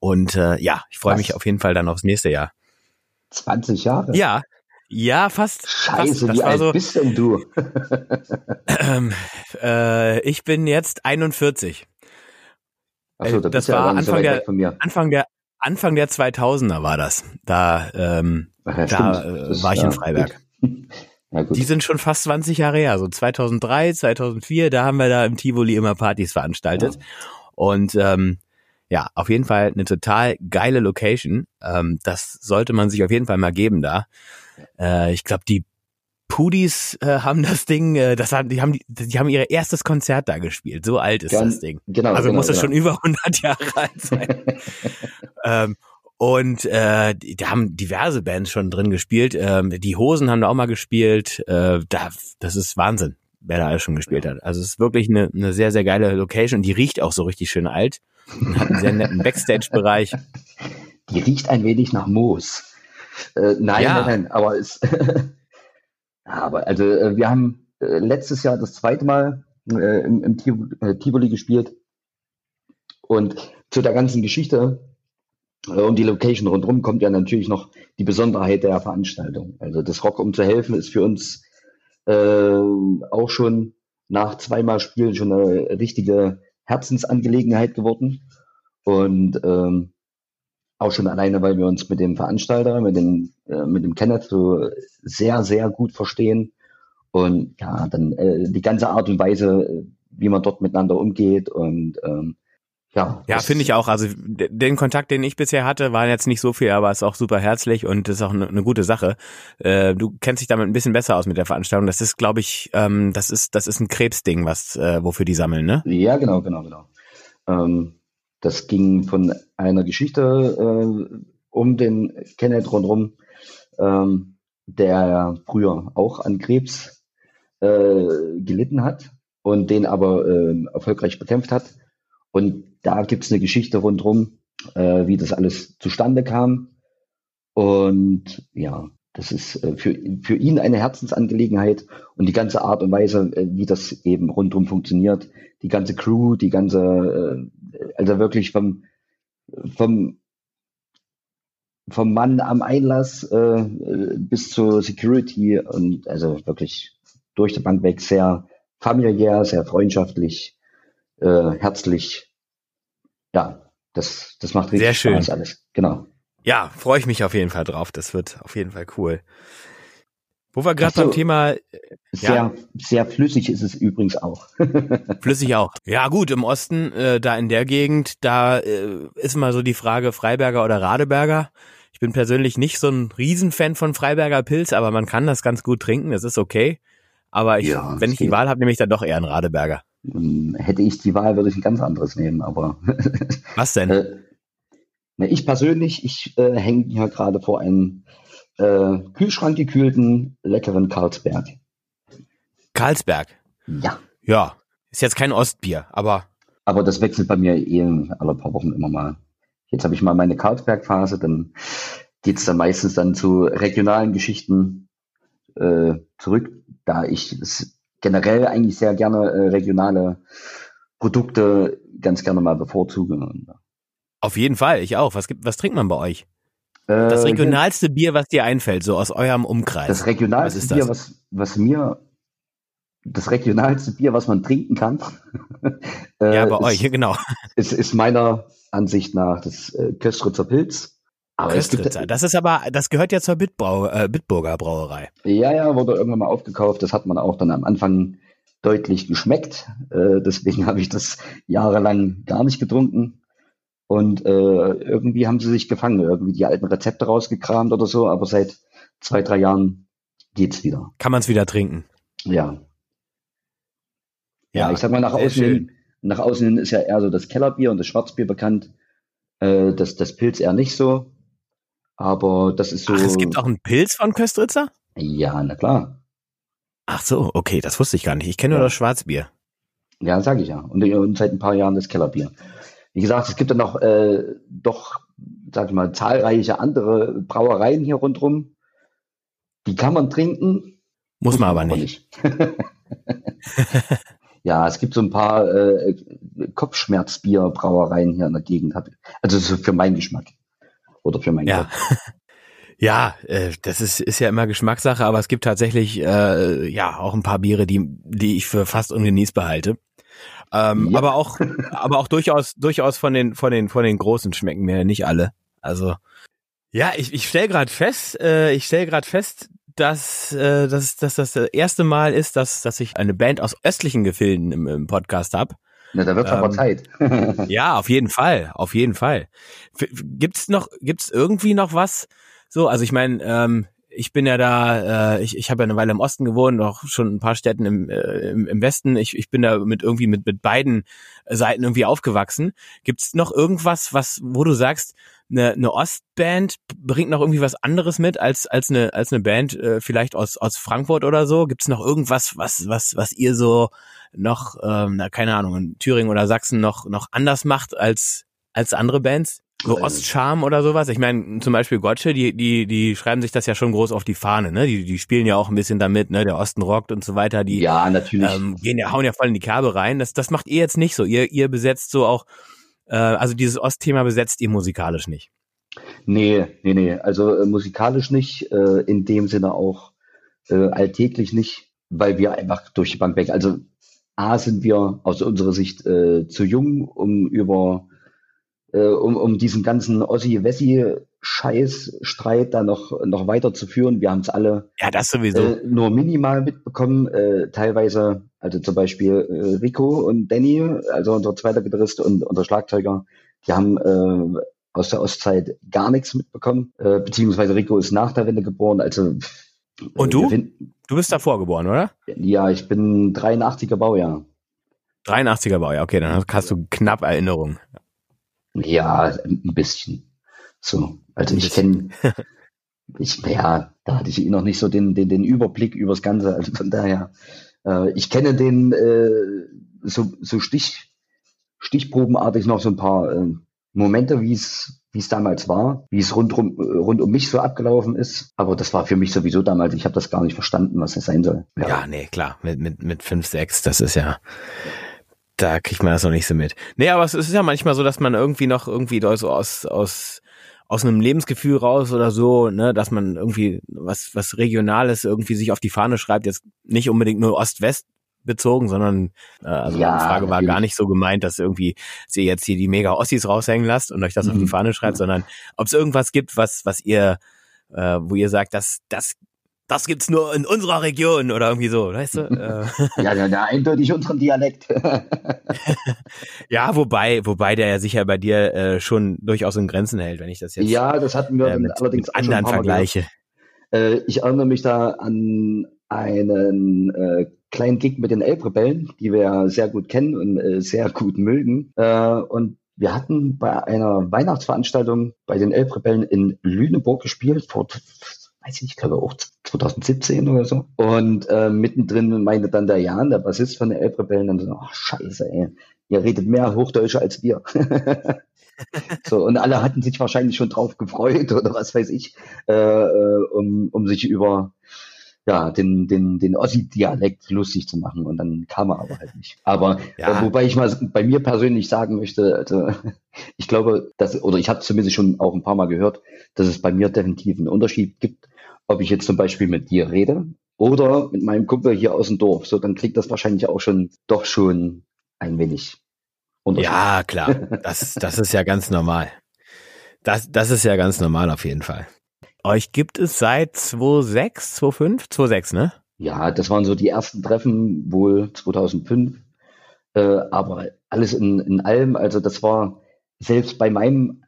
S3: Und äh, ja, ich freue mich auf jeden Fall dann aufs nächste Jahr.
S2: 20 Jahre?
S3: Ja, ja, fast.
S2: Scheiße,
S3: fast. Das
S2: wie alt
S3: so,
S2: bist denn du?
S3: ähm, äh, ich bin jetzt 41.
S2: Achso,
S3: Äh,
S2: da
S3: das
S2: ja
S3: war
S2: so
S3: Anfang der-. Anfang der Anfang der 2000er war das. Da ähm,
S2: ja,
S3: da, äh,
S2: Das-
S3: war ich in
S2: ja,
S3: Freiberg.
S2: gut. Ja.
S3: Die sind schon fast 20 Jahre her, so 2003, 2004, da haben wir da im Tivoli immer Partys veranstaltet. Und ähm, ja, auf jeden Fall eine total geile Location. Ähm, das sollte man sich auf jeden Fall mal geben da. Äh, ich glaube, die Pudis äh, haben das Ding, äh, das haben, die haben, die, die haben ihr erstes Konzert da gespielt. So alt ist
S2: Gern-
S3: das Ding.
S2: Genau,
S3: Also
S2: genau,
S3: muss es
S2: genau.
S3: schon über 100 Jahre alt sein. ähm, und äh, da haben diverse Bands schon drin gespielt. Ähm, die Hosen haben da auch mal gespielt. Äh, da, das ist Wahnsinn. wer da alles schon gespielt hat. Also es ist wirklich eine, eine sehr, sehr geile Location und die riecht auch so richtig schön alt und hat einen sehr netten Backstage-Bereich.
S2: Die riecht ein wenig nach Moos. Äh, nein,
S3: Ja.
S2: nein, nein, aber es, aber also äh, wir haben äh, letztes Jahr das zweite Mal äh, im, im Tiv Tivoli gespielt und zu der ganzen Geschichte um die Location rundherum kommt ja natürlich noch die Besonderheit der Veranstaltung. Also das Rock um zu helfen ist für uns äh, auch schon nach zweimal Spielen schon eine richtige Herzensangelegenheit geworden. Und ähm, auch schon alleine, weil wir uns mit dem Veranstalter, mit dem, äh, mit dem Kenneth so sehr, sehr gut verstehen. Und ja, dann äh, die ganze Art und Weise, äh, wie man dort miteinander umgeht und ähm, ja.
S3: Ja, finde ich auch. Also den Kontakt, den ich bisher hatte, war jetzt nicht so viel, aber ist auch super herzlich und ist auch eine eine gute Sache. Äh, du kennst dich damit ein bisschen besser aus mit der Veranstaltung. Das ist, glaube ich, ähm, das ist das ist ein Krebsding, was äh, wofür die sammeln, ne?
S2: Ja, genau, genau, genau. Ähm, das ging von einer Geschichte äh, um den Kenneth rundherum, ähm, der früher auch an Krebs äh, gelitten hat und den aber äh, erfolgreich bekämpft hat. Und da gibt's eine Geschichte rundherum, äh, wie das alles zustande kam. Und ja, das ist äh, für, für ihn eine Herzensangelegenheit und die ganze Art und Weise, äh, wie das eben rundherum funktioniert, die ganze Crew, die ganze, äh, also wirklich vom, vom, vom Mann am Einlass äh, bis zur Security und also wirklich durch die Bank weg sehr familiär, sehr freundschaftlich, äh, herzlich. Ja, das, das macht richtig
S3: Sehr schön.
S2: Spaß alles. Genau.
S3: Ja, freue ich mich auf jeden Fall drauf. Das wird auf jeden Fall cool. Wo wir gerade
S2: so.
S3: beim Thema
S2: Sehr,
S3: Ja.
S2: sehr flüssig ist es übrigens auch.
S3: Flüssig auch. Ja gut, im Osten, äh, da in der Gegend, da äh, ist mal so die Frage Freiberger oder Radeberger. Ich bin persönlich nicht so ein Riesenfan von Freiberger Pilz, aber man kann das ganz gut trinken, das ist okay. Aber ich,
S2: Ja,
S3: wenn ich die. Wahl habe, nehme ich dann doch eher einen Radeberger.
S2: Ähm, Hätte ich die Wahl, würde ich ein ganz anderes nehmen, aber
S3: Was denn?
S2: Äh, na, ich persönlich, ich äh, hänge hier gerade vor einem äh, Kühlschrank gekühlten, leckeren Carlsberg.
S3: Karlsberg.
S2: Ja,
S3: Ja, ist jetzt kein Ostbier, aber
S2: aber das wechselt bei mir eh alle paar Wochen immer mal. Jetzt habe ich mal meine Carlsberg-Phase, dann geht's dann meistens dann zu regionalen Geschichten äh, zurück, da ich es generell eigentlich sehr gerne äh, regionale Produkte ganz gerne mal bevorzuge. Und,
S3: auf jeden Fall, ich auch. Was gibt, was trinkt man bei euch?
S2: äh,
S3: Das regionalste Bier, was dir einfällt, so aus eurem Umkreis.
S2: Das regionalste
S3: Was?
S2: Bier, was, was mir, das regionalste Bier, was man trinken kann, äh,
S3: ja, bei
S2: ist,
S3: euch, genau.
S2: ist, ist meiner Ansicht nach das äh, Köstritzer Pilz. Aber gibt,
S3: Das ist aber, das gehört ja zur Bitbrau, äh, Bitburger Brauerei.
S2: ja, ja, wurde irgendwann mal aufgekauft. Das hat man auch dann am Anfang deutlich geschmeckt. Äh, deswegen habe ich das jahrelang gar nicht getrunken. Und äh, irgendwie haben sie sich gefangen, irgendwie die alten Rezepte rausgekramt oder so. Aber seit zwei, drei Jahren geht's wieder.
S3: Kann man es wieder trinken.
S2: Ja. Ja,
S3: Ja,
S2: ich sag mal, nach außen,
S3: schön.
S2: hin, nach außen hin ist ja eher so das Kellerbier und das Schwarzbier bekannt. Äh, das, das Pilz eher nicht so. Aber das ist so.
S3: Ach, es gibt auch einen Pilz von Köstritzer?
S2: Ja, na klar.
S3: Ach so, okay, das wusste ich gar nicht. Ich kenne nur
S2: Ja.
S3: das Schwarzbier.
S2: Ja, sage ich ja. Und, und seit ein paar Jahren das Kellerbier. Wie gesagt, es gibt dann noch äh, doch, sag ich mal, zahlreiche andere Brauereien hier rundrum. Die kann man trinken.
S3: Muss man aber nicht.
S2: ja, es gibt so ein paar äh, Kopfschmerzbier-Brauereien hier in der Gegend. Also so für meinen Geschmack. Oder für meinen
S3: Ja.
S2: Kopf.
S3: Ja, äh, das ist, ist ja immer Geschmackssache, aber es gibt tatsächlich äh, ja auch ein paar Biere, die, die ich für fast ungenießbar halte. Ähm,
S2: Ja.
S3: Aber auch, aber auch durchaus, durchaus von den, von den, von den großen schmecken mir nicht alle. Also ja, ich, ich stelle gerade fest, äh, ich stelle gerade fest, dass, äh, dass, dass das das erste Mal ist, dass, dass ich eine Band aus östlichen Gefilden im, im Podcast hab.
S2: Na, da wird aber
S3: Ähm,
S2: Zeit.
S3: Ja, auf jeden Fall, auf jeden Fall. F- Gibt's noch, gibt's irgendwie noch was? So, also ich meine, ähm, ich bin ja da, äh, ich, ich habe ja eine Weile im Osten gewohnt, auch schon ein paar Städten im, äh, im, im Westen. Ich, ich bin da mit irgendwie mit, mit beiden Seiten irgendwie aufgewachsen. Gibt's noch irgendwas, was, wo du sagst, eine, eine Ostband bringt noch irgendwie was anderes mit als als eine als eine Band äh, vielleicht aus aus Frankfurt oder so? Gibt's noch irgendwas, was was was ihr so noch, ähm, na, keine Ahnung, in Thüringen oder Sachsen noch noch anders macht als als andere Bands? So Ostcharm oder sowas. Ich meine, zum Beispiel Gotche, die, die, die schreiben sich das ja schon groß auf die Fahne, ne? Die, die spielen ja auch ein bisschen damit, ne? Der Osten rockt und so weiter. Die
S2: ja, natürlich.
S3: Ähm, gehen ja, hauen ja voll in die Kerbe rein. Das, das macht ihr jetzt nicht so. Ihr, ihr besetzt so auch, äh, also dieses Ostthema besetzt ihr musikalisch nicht.
S2: Nee, nee, nee. Also äh, musikalisch nicht, äh, in dem Sinne auch äh, alltäglich nicht, weil wir einfach durch die Bank weg. Also A sind wir aus unserer Sicht äh, zu jung, um über äh, um, um diesen ganzen Ossi-Wessi-Scheiß-Streit da noch, noch weiterzuführen. Wir haben es alle
S3: ja, das sowieso.
S2: Äh, nur minimal mitbekommen. Äh, teilweise, also zum Beispiel äh, Rico und Danny, also unser zweiter Gitarrist und unser Schlagzeuger, die haben äh, aus der Ostzeit gar nichts mitbekommen. Äh, beziehungsweise Rico ist nach der Wende geboren, also
S3: und du? Du bist davor geboren, oder?
S2: Ja, ich bin 83er Baujahr.
S3: 83er Baujahr, okay, dann hast du knapp Erinnerung.
S2: Ja, ein bisschen. So, also ich kenne, ich, ja, da hatte ich eh noch nicht so den, den, den Überblick übers Ganze. Also von daher, äh, ich kenne den äh, so, so Stich, stichprobenartig noch so ein paar äh, Momente, wie es wie es damals war, wie es rundrum, rund um mich so abgelaufen ist. Aber das war für mich sowieso damals, ich habe das gar nicht verstanden, was das sein soll.
S3: Ja, ja nee, klar, mit, mit, mit fünf, sechs, das ist ja, da kriegt man das noch nicht so mit. Nee, aber es ist ja manchmal so, dass man irgendwie noch irgendwie so aus, aus, aus einem Lebensgefühl raus oder so, ne, dass man irgendwie was, was Regionales irgendwie sich auf die Fahne schreibt, jetzt nicht unbedingt nur Ost-West bezogen, sondern äh, also ja, die Frage war gar nicht so gemeint, dass irgendwie ihr jetzt hier die mega Ossis raushängen lasst und euch das mhm. auf die mhm. Fahne schreibt, sondern ob es irgendwas gibt, was was ihr äh, wo ihr sagt, das das das gibt's nur in unserer Region oder irgendwie so, weißt du?
S2: Äh. ja, ja, ja, eindeutig unseren Dialekt.
S3: ja, wobei, wobei der ja sicher bei dir äh, schon durchaus in Grenzen hält, wenn ich das jetzt.
S2: Ja, das hatten wir äh,
S3: mit, allerdings mit anderen Vergleiche.
S2: Äh, ich erinnere mich da an einen äh, kleinen Gig mit den Elbrebellen, die wir sehr gut kennen und äh, sehr gut mögen. Äh, und wir hatten bei einer Weihnachtsveranstaltung bei den Elbrebellen in Lüneburg gespielt vor weiß ich nicht, ich glaube auch 2017 oder so. Und äh, mittendrin meinte dann der Jan, der Bassist von den Elbrebellen, dann so, ach scheiße, ey, ihr redet mehr Hochdeutsche als wir. so, und alle hatten sich wahrscheinlich schon drauf gefreut oder was weiß ich, äh, äh um, um sich über ja, den, den, den Ossi-Dialekt lustig zu machen und dann kam er aber halt nicht. Aber ja. äh, wobei ich mal bei mir persönlich sagen möchte, also, ich glaube, dass, oder ich habe zumindest schon auch ein paar Mal gehört, dass es bei mir definitiv einen Unterschied gibt, ob ich jetzt zum Beispiel mit dir rede oder mit meinem Kumpel hier aus dem Dorf. So, dann klingt das wahrscheinlich auch schon doch schon ein wenig
S3: Unterschied. Ja, klar. Das, das ist ja ganz normal. Das, das ist ja ganz normal auf jeden Fall. Euch gibt es seit 2006, 2005, 2006, ne?
S2: Ja, das waren so die ersten Treffen, wohl 2005. Äh, aber alles in, in allem, also das war selbst bei meinem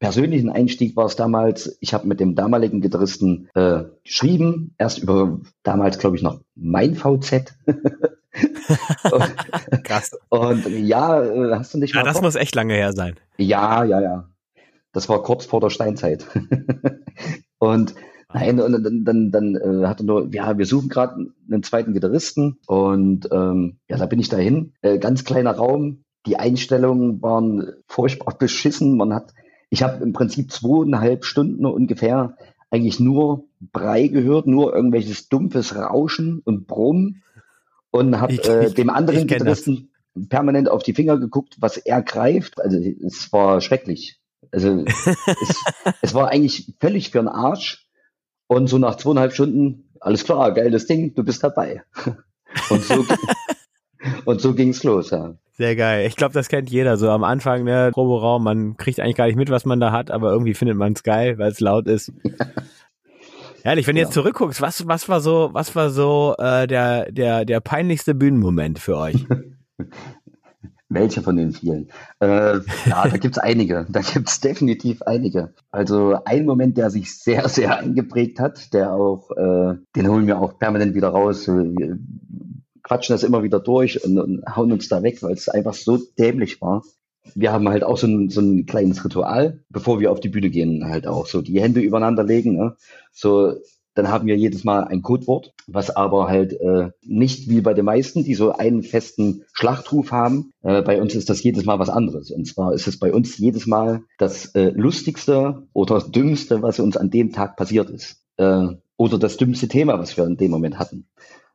S2: persönlichen Einstieg war es damals, ich habe mit dem damaligen Gitarristen äh, geschrieben, erst über damals, glaube ich, noch mein VZ.
S3: Krass.
S2: Und ja, äh, hast du nicht
S3: mal. Ja, das vor? muss echt lange her sein.
S2: Ja, ja, ja. Das war kurz vor der Steinzeit. und nein, und dann, dann, dann äh, hat er nur, ja, wir suchen gerade einen zweiten Gitarristen und ähm, ja, da bin ich dahin. Äh, ganz kleiner Raum. Die Einstellungen waren furchtbar beschissen. Man hat ich habe im Prinzip zweieinhalb Stunden ungefähr eigentlich nur Brei gehört, nur irgendwelches dumpfes Rauschen und Brummen und habe äh, dem anderen Gitarristen permanent auf die Finger geguckt, was er greift. Also es war schrecklich. Also es, es war eigentlich völlig für den Arsch. Und so nach zweieinhalb Stunden, alles klar, geiles Ding, du bist dabei. Und so, und so ging's los, ja.
S3: Sehr geil. Ich glaube, das kennt jeder. So am Anfang, ne, Proberaum, man kriegt eigentlich gar nicht mit, was man da hat, aber irgendwie findet man es geil, weil es laut ist. Ehrlich, wenn du jetzt zurückguckst, was, was war so, was war so äh, der, der, der peinlichste Bühnenmoment für euch?
S2: Welche von den vielen? Äh, ja, da gibt's einige. Da gibt's definitiv einige. Also ein Moment, der sich sehr, sehr eingeprägt hat, der auch, äh, den holen wir auch permanent wieder raus. Wir quatschen das immer wieder durch und, und hauen uns da weg, weil es einfach so dämlich war. Wir haben halt auch so ein, so ein kleines Ritual, bevor wir auf die Bühne gehen, halt auch so die Hände übereinander legen. Ne? So dann haben wir jedes Mal ein Codewort, was aber halt äh, nicht wie bei den meisten, die so einen festen Schlachtruf haben. Äh, bei uns ist das jedes Mal was anderes. Und zwar ist es bei uns jedes Mal das äh, lustigste oder das dümmste, was uns an dem Tag passiert ist. Äh, oder das dümmste Thema, was wir in dem Moment hatten.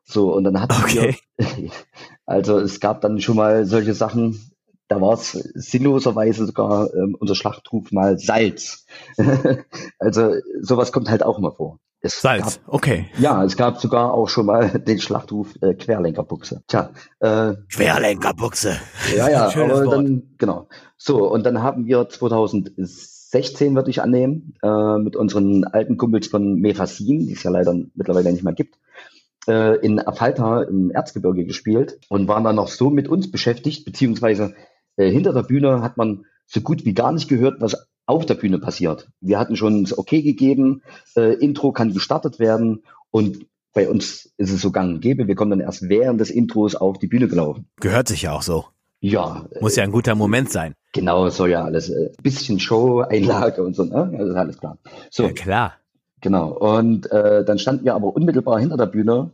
S2: So, und dann hatten okay. wir, also es gab dann schon mal solche Sachen, da war es sinnloserweise sogar ähm, unser Schlachtruf mal Salz. also sowas kommt halt auch immer vor.
S3: Es Salz,
S2: gab,
S3: okay.
S2: Ja, es gab sogar auch schon mal den Schlachtruf äh, Querlenkerbuchse. Tja. Äh,
S3: Querlenkerbuchse.
S2: Ja, ja, aber Wort. dann, genau. So, und dann haben wir 2016, würde ich annehmen, äh, mit unseren alten Kumpels von Mephasin, die es ja leider mittlerweile nicht mehr gibt, äh, in Afalta im Erzgebirge gespielt und waren dann noch so mit uns beschäftigt, beziehungsweise äh, hinter der Bühne hat man so gut wie gar nicht gehört, was auf der Bühne passiert. Wir hatten schon das Okay gegeben, äh, Intro kann gestartet werden und bei uns ist es so gang und gäbe. Wir kommen dann erst während des Intros auf die Bühne gelaufen.
S3: Gehört sich ja auch so.
S2: Ja.
S3: Muss ja ein guter Moment sein.
S2: Genau, soll ja alles. Äh, bisschen Show, Einlage und so, ne? Das ist alles klar. So.
S3: Ja, klar.
S2: Genau. Und äh, dann standen wir aber unmittelbar hinter der Bühne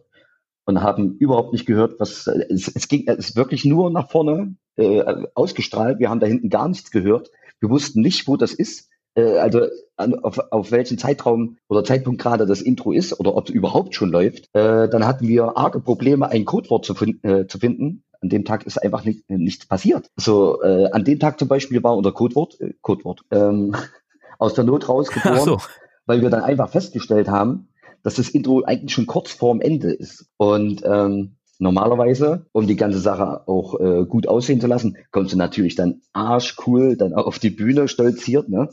S2: und haben überhaupt nicht gehört, was äh, es, es ging, es ist wirklich nur nach vorne äh, ausgestrahlt. Wir haben da hinten gar nichts gehört. Wir wussten nicht, wo das ist. Äh, also an, auf, auf welchen Zeitraum oder Zeitpunkt gerade das Intro ist oder ob es überhaupt schon läuft. Äh, dann hatten wir arge Probleme, ein Codewort zu, äh, zu finden. An dem Tag ist einfach nicht, nichts passiert. So äh, an dem Tag zum Beispiel war unser Codewort, äh, Codewort ähm, aus der Not rausgeboren, so. weil wir dann einfach festgestellt haben, dass das Intro eigentlich schon kurz vorm Ende ist. Und ähm, normalerweise, um die ganze Sache auch äh, gut aussehen zu lassen, kommst du natürlich dann arschcool dann auf die Bühne stolziert, ne?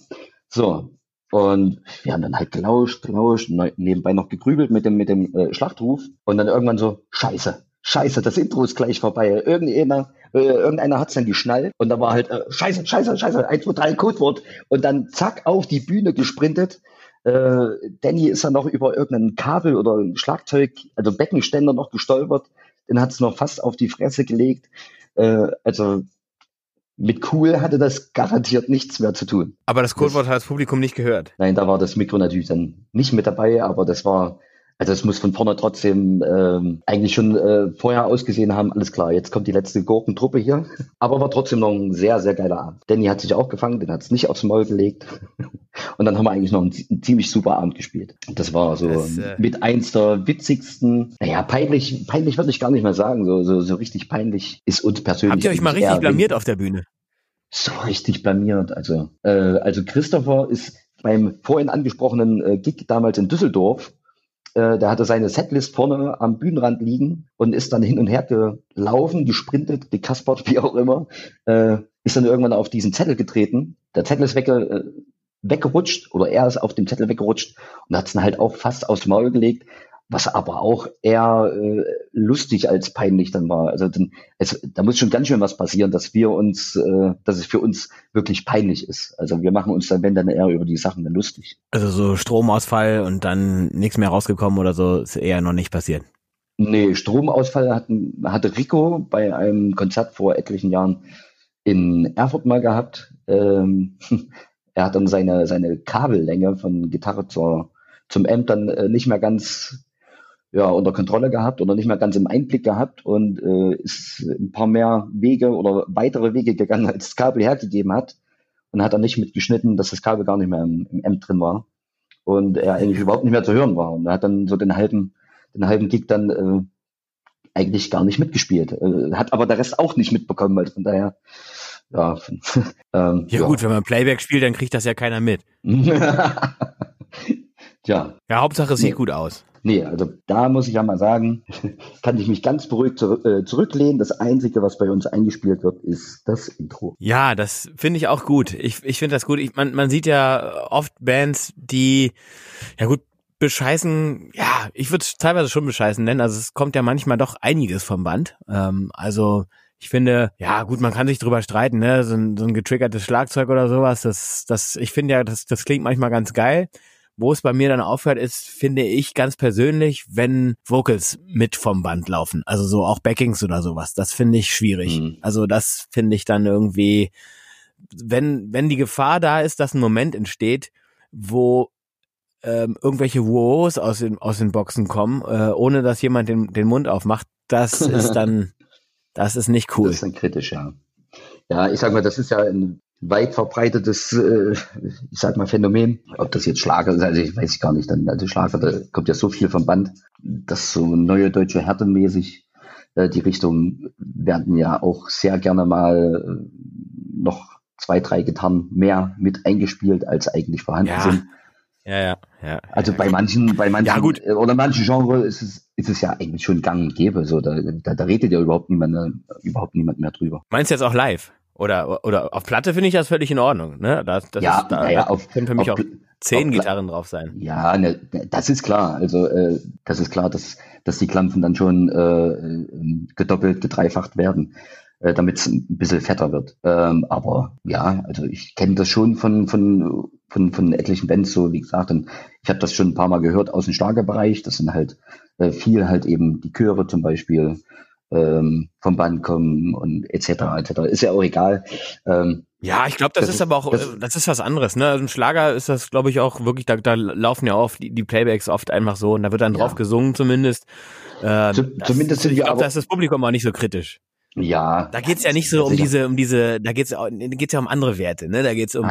S2: So. Und wir haben dann halt gelauscht, gelauscht, nebenbei noch gegrübelt mit dem, mit dem äh, Schlachtruf und dann irgendwann so, scheiße, scheiße, das Intro ist gleich vorbei. Irgendeiner, äh, irgendeiner hat's dann geschnallt und da war halt, äh, scheiße, scheiße, scheiße, 1, 2, 3, Codewort. Und dann zack, auf die Bühne gesprintet äh, Danny ist dann noch über irgendein Kabel oder ein Schlagzeug, also Beckenständer noch gestolpert. Den hat es noch fast auf die Fresse gelegt. Äh, also mit cool hatte das garantiert nichts mehr zu tun.
S3: Aber das Codewort hat das Publikum nicht gehört.
S2: Nein, da war das Mikro natürlich dann nicht mit dabei, aber das war also es muss von vorne trotzdem ähm, eigentlich schon äh, vorher ausgesehen haben, alles klar, jetzt kommt die letzte Gurkentruppe hier. Aber war trotzdem noch ein sehr, sehr geiler Abend. Danny hat sich auch gefangen, den hat es nicht aufs Maul gelegt. Und dann haben wir eigentlich noch einen, einen ziemlich super Abend gespielt. Das war so das, äh mit eins der witzigsten, naja, peinlich, peinlich würde ich gar nicht mehr sagen. So, so, so richtig peinlich ist uns persönlich.
S3: Habt ihr euch mal richtig blamiert auf der Bühne?
S2: So richtig blamiert. Also, äh, also Christopher ist beim vorhin angesprochenen äh, Gig damals in Düsseldorf äh, der hatte seine Setlist vorne am Bühnenrand liegen und ist dann hin und her gelaufen, gesprintet, gekaspert, wie auch immer, äh, ist dann irgendwann auf diesen Zettel getreten. Der Zettel ist wegge äh, weggerutscht oder er ist auf dem Zettel weggerutscht und hat es dann halt auch fast aufs Maul gelegt was aber auch eher äh, lustig als peinlich dann war. Also dann, es, da muss schon ganz schön was passieren, dass wir uns, äh, dass es für uns wirklich peinlich ist. Also wir machen uns dann, wenn dann eher über die Sachen dann lustig.
S3: Also so Stromausfall und dann nichts mehr rausgekommen oder so ist eher noch nicht passiert.
S2: Nee, Stromausfall hatten, hatte Rico bei einem Konzert vor etlichen Jahren in Erfurt mal gehabt. Ähm, er hat dann seine, seine Kabellänge von Gitarre zur, zum Amp dann äh, nicht mehr ganz ja, unter Kontrolle gehabt oder nicht mehr ganz im Einblick gehabt und äh, ist ein paar mehr Wege oder weitere Wege gegangen, als das Kabel hergegeben hat. Und hat dann nicht mitgeschnitten, dass das Kabel gar nicht mehr im, im M drin war und er eigentlich überhaupt nicht mehr zu hören war. Und er hat dann so den halben den halben Gig dann äh, eigentlich gar nicht mitgespielt, äh, hat aber der Rest auch nicht mitbekommen, weil von daher ja,
S3: ähm, ja, ja. gut, wenn man Playback spielt, dann kriegt das ja keiner mit.
S2: ja.
S3: Ja, Hauptsache es sieht nee. gut aus.
S2: Nee, also da muss ich ja mal sagen, kann ich mich ganz beruhigt zur, äh, zurücklehnen. Das Einzige, was bei uns eingespielt wird, ist das Intro.
S3: Ja, das finde ich auch gut. Ich, ich finde das gut. Ich, man, man sieht ja oft Bands, die, ja gut, bescheißen, ja, ich würde es teilweise schon bescheißen nennen. Also es kommt ja manchmal doch einiges vom Band. Ähm, also Ich finde, ja gut, man kann sich drüber streiten, ne? So ein, so ein getriggertes Schlagzeug oder sowas, das, das, ich finde ja, das, das klingt manchmal ganz geil. Wo es bei mir dann aufhört, ist, finde ich ganz persönlich, wenn Vocals mit vom Band laufen. Also so auch Backings oder sowas. Das finde ich schwierig. Mhm. Also das finde ich dann irgendwie, wenn, wenn die Gefahr da ist, dass ein Moment entsteht, wo ähm, irgendwelche Woos aus den, aus den Boxen kommen, äh, ohne dass jemand den, den Mund aufmacht, das ist dann, das ist nicht cool.
S2: Das ist dann kritisch, ja. Ja, ich sag mal, das ist ja ein weit verbreitetes, äh, ich sag mal, Phänomen. Ob das jetzt Schlager ist, also ich weiß gar nicht. Dann, also Schlager, da kommt ja so viel vom Band, dass so neue deutsche Härtenmäßig äh, die Richtung werden ja auch sehr gerne mal äh, noch zwei, drei Gitarren mehr mit eingespielt, als eigentlich vorhanden
S3: ja.
S2: sind.
S3: Ja, ja, ja.
S2: Also bei manchen, bei manchen,
S3: Ja, gut.
S2: oder manchen Genres ist es, ist es ja eigentlich schon gang und gäbe. So, da, da, da redet ja überhaupt niemand, äh, überhaupt niemand mehr drüber.
S3: Meinst du jetzt auch live? Oder, oder auf Platte finde ich das völlig in Ordnung, ne? Das, das
S2: Ja,
S3: ist, da, da
S2: auf-
S3: können für mich
S2: auf
S3: auch zehn
S2: auf
S3: Gitarren drauf sein.
S2: Ja, ne, das ist klar. Also äh, das ist klar, dass, dass die Klampfen dann schon äh, äh, gedoppelt, gedreifacht werden, äh, damit es ein bisschen fetter wird. Ähm, aber ja, also ich kenne das schon von, von, von, von etlichen Bands, so wie gesagt. Und ich habe das schon ein paar Mal gehört aus dem Schlagerbereich. Das sind halt äh, viel halt eben die Chöre zum Beispiel ähm, vom Band kommen und etc. etc. Ist ja auch egal. Ähm,
S3: Ja, ich glaube, das,
S2: Das
S3: ist aber auch,
S2: das-
S3: äh, das ist was anderes, ne? Also Im Schlager ist das, glaube ich, auch wirklich, da, da laufen ja oft die, die Playbacks oft einfach so und da wird dann
S2: Ja.
S3: drauf gesungen zumindest. Ähm,
S2: Zu-
S3: das,
S2: zumindest sind
S3: ich glaube, da ist das Publikum auch nicht so kritisch.
S2: Ja.
S3: Da geht's ja nicht so um
S2: Sicher.
S3: diese, um diese, da geht's, geht's ja um andere Werte, ne? Da geht's um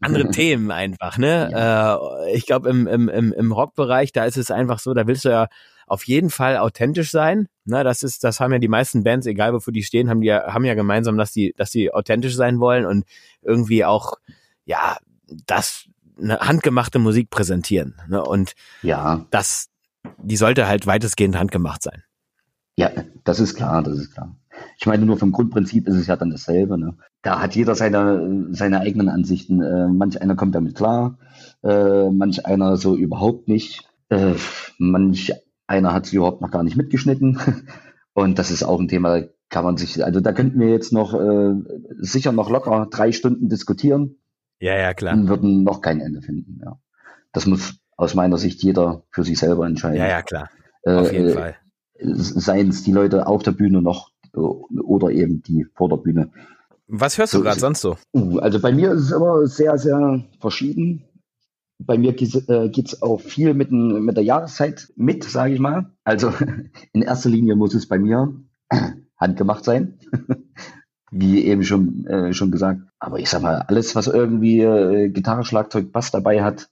S3: andere Themen einfach, ne? Äh, ich glaube, im, im, im, im Rockbereich, da ist es einfach so, da willst du ja auf jeden Fall authentisch sein. Ne? Das ist, das haben ja die meisten Bands, egal wofür die stehen, haben die ja, haben ja gemeinsam, dass die, dass die authentisch sein wollen und irgendwie auch, ja, das eine handgemachte Musik präsentieren. Ne? Und
S2: Ja,
S3: das, die sollte halt weitestgehend handgemacht sein.
S2: Ja, das ist klar, das ist klar. Ich meine, nur vom Grundprinzip ist es ja dann dasselbe. Ne? Da hat jeder seine, seine eigenen Ansichten. Äh, manch einer kommt damit klar, äh, manch einer so überhaupt nicht. Äh, manch einer hat sie überhaupt noch gar nicht mitgeschnitten. Und das ist auch ein Thema, da kann man sich, also da könnten wir jetzt noch äh, sicher noch locker drei Stunden diskutieren
S3: Ja, ja, klar.
S2: und würden noch kein Ende finden. Ja. Das muss aus meiner Sicht jeder für sich selber entscheiden.
S3: Ja, ja, klar. Auf jeden
S2: Äh,
S3: Fall.
S2: Seien es die Leute auf der Bühne noch äh, oder eben die vor der Bühne.
S3: Was hörst du
S2: so
S3: gerade sonst so?
S2: Uh, also bei mir ist es immer sehr, sehr verschieden. Bei mir geht's äh, geht's auch viel mit, mit der Jahreszeit mit, sage ich mal. Also in erster Linie muss es bei mir handgemacht sein, wie eben schon, äh, schon gesagt. Aber ich sag mal, alles, was irgendwie äh, Gitarre, Schlagzeug, Bass dabei hat,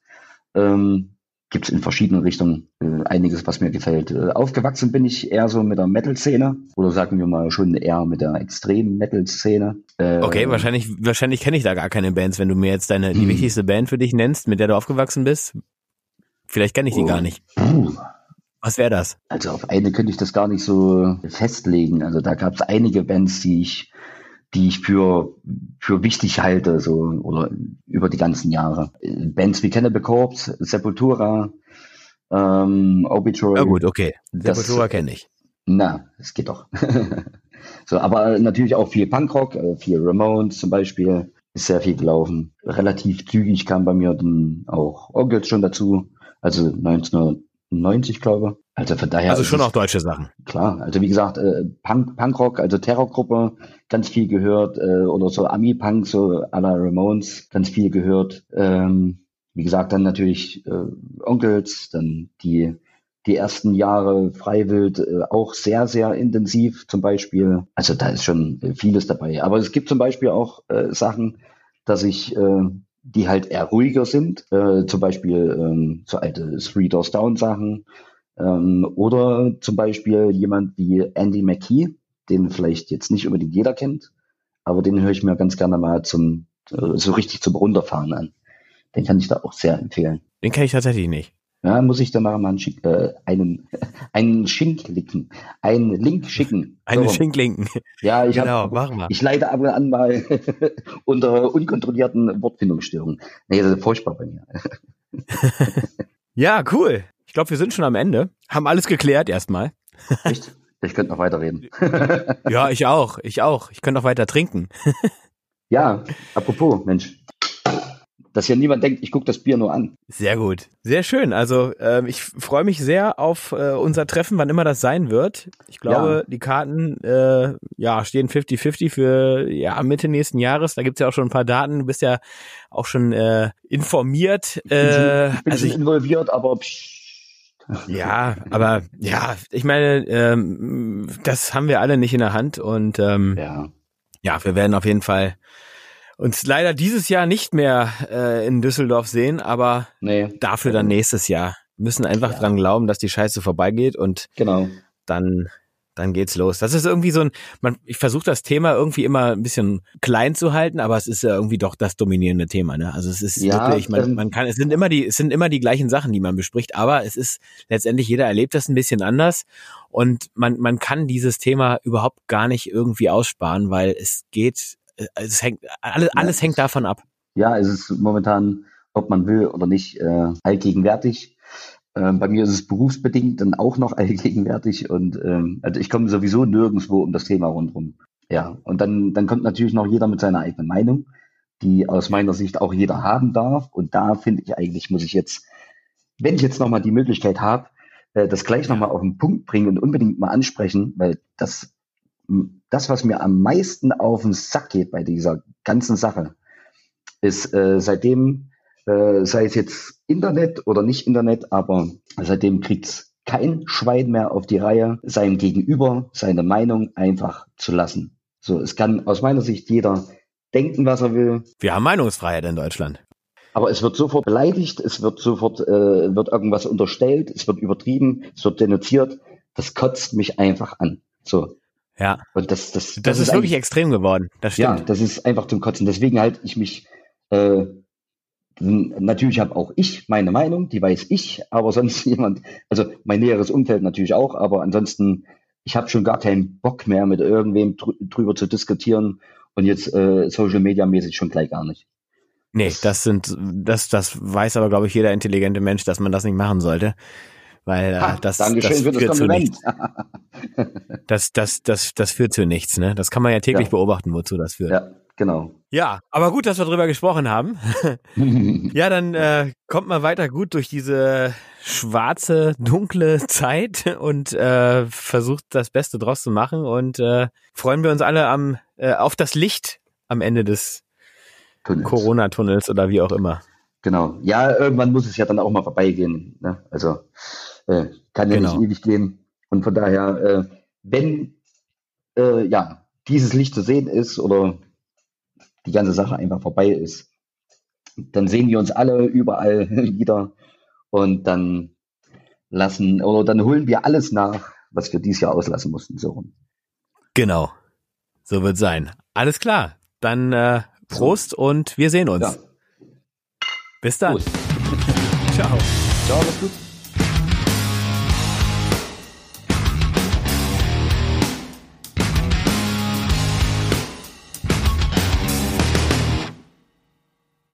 S2: ähm, gibt's in verschiedenen Richtungen äh, einiges, was mir gefällt. Äh, aufgewachsen bin ich eher so mit der Metal-Szene oder sagen wir mal schon eher mit der extremen Metal-Szene. Äh,
S3: Okay, wahrscheinlich, wahrscheinlich kenne ich da gar keine Bands, wenn du mir jetzt deine, die
S2: Hm.
S3: wichtigste Band für dich nennst, mit der du aufgewachsen bist. Vielleicht kenne ich die
S2: Oh.
S3: gar nicht.
S2: Puh.
S3: Was wäre das?
S2: Also auf eine könnte ich das gar nicht so festlegen. Also da gab es einige Bands, die ich, die ich für, für wichtig halte, so oder über die ganzen Jahre. Bands wie Cannibal Corpse, Sepultura, ähm, Obituary.
S3: Ja gut, okay. Sepultura kenne ich.
S2: Na, es geht doch. so, aber natürlich auch viel Punkrock, äh, viel Ramones zum Beispiel, ist sehr viel gelaufen. Relativ zügig kam bei mir dann auch Onkels schon dazu, also 1990, glaube ich. Also von daher.
S3: Also schon auch deutsche Sachen.
S2: Klar, also wie gesagt, äh, Punk, Punkrock, also Terrorgruppe, ganz viel gehört, äh, oder so Ami-Punk, so à la Ramones, ganz viel gehört. Ähm, wie gesagt, dann natürlich äh, Onkels, dann die, die ersten Jahre Freiwild äh, auch sehr, sehr intensiv zum Beispiel. Also da ist schon äh, vieles dabei. Aber es gibt zum Beispiel auch äh, Sachen, dass ich, äh, die halt eher ruhiger sind, zum Beispiel ähm, so alte Three Doors Down Sachen, ähm, oder zum Beispiel jemand wie Andy McKee, den vielleicht jetzt nicht unbedingt jeder kennt, aber den höre ich mir ganz gerne mal zum äh, so richtig zum Runterfahren an. Den kann ich da auch sehr empfehlen.
S3: Den kenne ich tatsächlich nicht.
S2: Ja, muss ich da mal einen, Schick, äh, einen, einen Schink licken, einen Link schicken.
S3: Eine
S2: So.
S3: Schinklinken.
S2: Ja, ich
S3: genau,
S2: hab,
S3: machen wir.
S2: ich leide ab und an mal unter unkontrollierten Wortfindungsstörungen. Nee, das ist furchtbar bei mir.
S3: Ja, cool. Ich glaube, wir sind schon am Ende. Haben alles geklärt erstmal.
S2: Echt? Ich könnte noch weiterreden.
S3: ja, ich auch. Ich auch. Ich könnte noch weiter trinken.
S2: ja, apropos, Mensch dass ja niemand denkt, ich gucke das Bier nur an.
S3: Sehr gut, sehr schön. Also äh, ich freue mich sehr auf äh, unser Treffen, wann immer das sein wird. Ich glaube, ja. die Karten äh, ja stehen 50-50 für ja Mitte nächsten Jahres. Da gibt's ja auch schon ein paar Daten. Du bist ja auch schon äh, informiert.
S2: Ich bin, schon, ich bin also schon involviert, aber psch.
S3: Ja, aber ja, ich meine, ähm, das haben wir alle nicht in der Hand und ähm, ja. ja, wir werden auf jeden Fall uns leider dieses Jahr nicht mehr äh, in Düsseldorf sehen, aber nee. dafür dann nächstes Jahr. Wir müssen einfach ja. dran glauben, dass die Scheiße vorbeigeht und
S2: genau.
S3: dann dann geht's los. Das ist irgendwie so ein, man, ich versuche das Thema irgendwie immer ein bisschen klein zu halten, aber es ist ja irgendwie doch das dominierende Thema. Ne? Also es ist ja, wirklich, man, ähm, man kann, es sind immer die, es sind immer die gleichen Sachen, die man bespricht, aber es ist letztendlich jeder erlebt das ein bisschen anders und man, man kann dieses Thema überhaupt gar nicht irgendwie aussparen, weil es geht äh, es hängt, alles, alles hängt davon ab.
S2: Ja, es ist momentan, ob man will oder nicht, äh, allgegenwärtig. Ähm, bei mir ist es berufsbedingt dann auch noch allgegenwärtig und ähm, also ich komme sowieso nirgendwo um das Thema rundherum. Ja, und dann, dann kommt natürlich noch jeder mit seiner eigenen Meinung, die aus meiner Sicht auch jeder haben darf. Und da finde ich eigentlich, muss ich jetzt, wenn ich jetzt nochmal die Möglichkeit habe, äh, das gleich nochmal auf den Punkt bringen und unbedingt mal ansprechen, weil das das, was mir am meisten auf den Sack geht bei dieser ganzen Sache, ist äh, seitdem, äh, sei es jetzt Internet oder nicht Internet, aber seitdem kriegt's kein Schwein mehr auf die Reihe, seinem Gegenüber seine Meinung einfach zu lassen. So, es kann aus meiner Sicht jeder denken, was er will.
S3: Wir haben Meinungsfreiheit in Deutschland.
S2: Aber es wird sofort beleidigt, es wird sofort äh, wird irgendwas unterstellt, es wird übertrieben, es wird denunziert. Das kotzt mich einfach an. So,
S3: ja.
S2: Und das, das,
S3: das, das ist, ist wirklich extrem geworden. Das stimmt.
S2: Ja, das ist einfach zum Kotzen. Deswegen halte ich mich, äh, natürlich habe auch ich meine Meinung, die weiß ich, aber sonst jemand, also mein näheres Umfeld natürlich auch, aber ansonsten, ich habe schon gar keinen Bock mehr mit irgendwem drüber zu diskutieren und jetzt äh, Social Media mäßig schon gleich gar nicht.
S3: Nee, das sind, das, das weiß aber, glaube ich, jeder intelligente Mensch, dass man das nicht machen sollte weil äh, ha, das,
S2: das
S3: für
S2: führt das zu nichts.
S3: das, das, das, das führt zu nichts, ne? Das kann man ja täglich ja. beobachten, wozu das führt.
S2: Ja, genau.
S3: Ja, aber gut, dass wir drüber gesprochen haben. ja, dann äh, kommt man weiter gut durch diese schwarze, dunkle Zeit und äh, versucht das Beste draus zu machen und äh, freuen wir uns alle am äh, auf das Licht am Ende des Corona-Tunnels oder wie auch immer.
S2: Genau. Ja, irgendwann muss es ja dann auch mal vorbeigehen. Ne? Also äh, kann ja genau. nicht ewig gehen. Und von daher, äh, wenn äh, ja dieses Licht zu sehen ist oder die ganze Sache einfach vorbei ist, dann sehen wir uns alle überall wieder und dann lassen oder dann holen wir alles nach, was wir dieses Jahr auslassen mussten. So
S3: Genau. So wird sein. Alles klar. Dann äh, Prost so. und wir sehen uns. Ja. Bis dann.
S2: Ciao. Ciao, alles gut.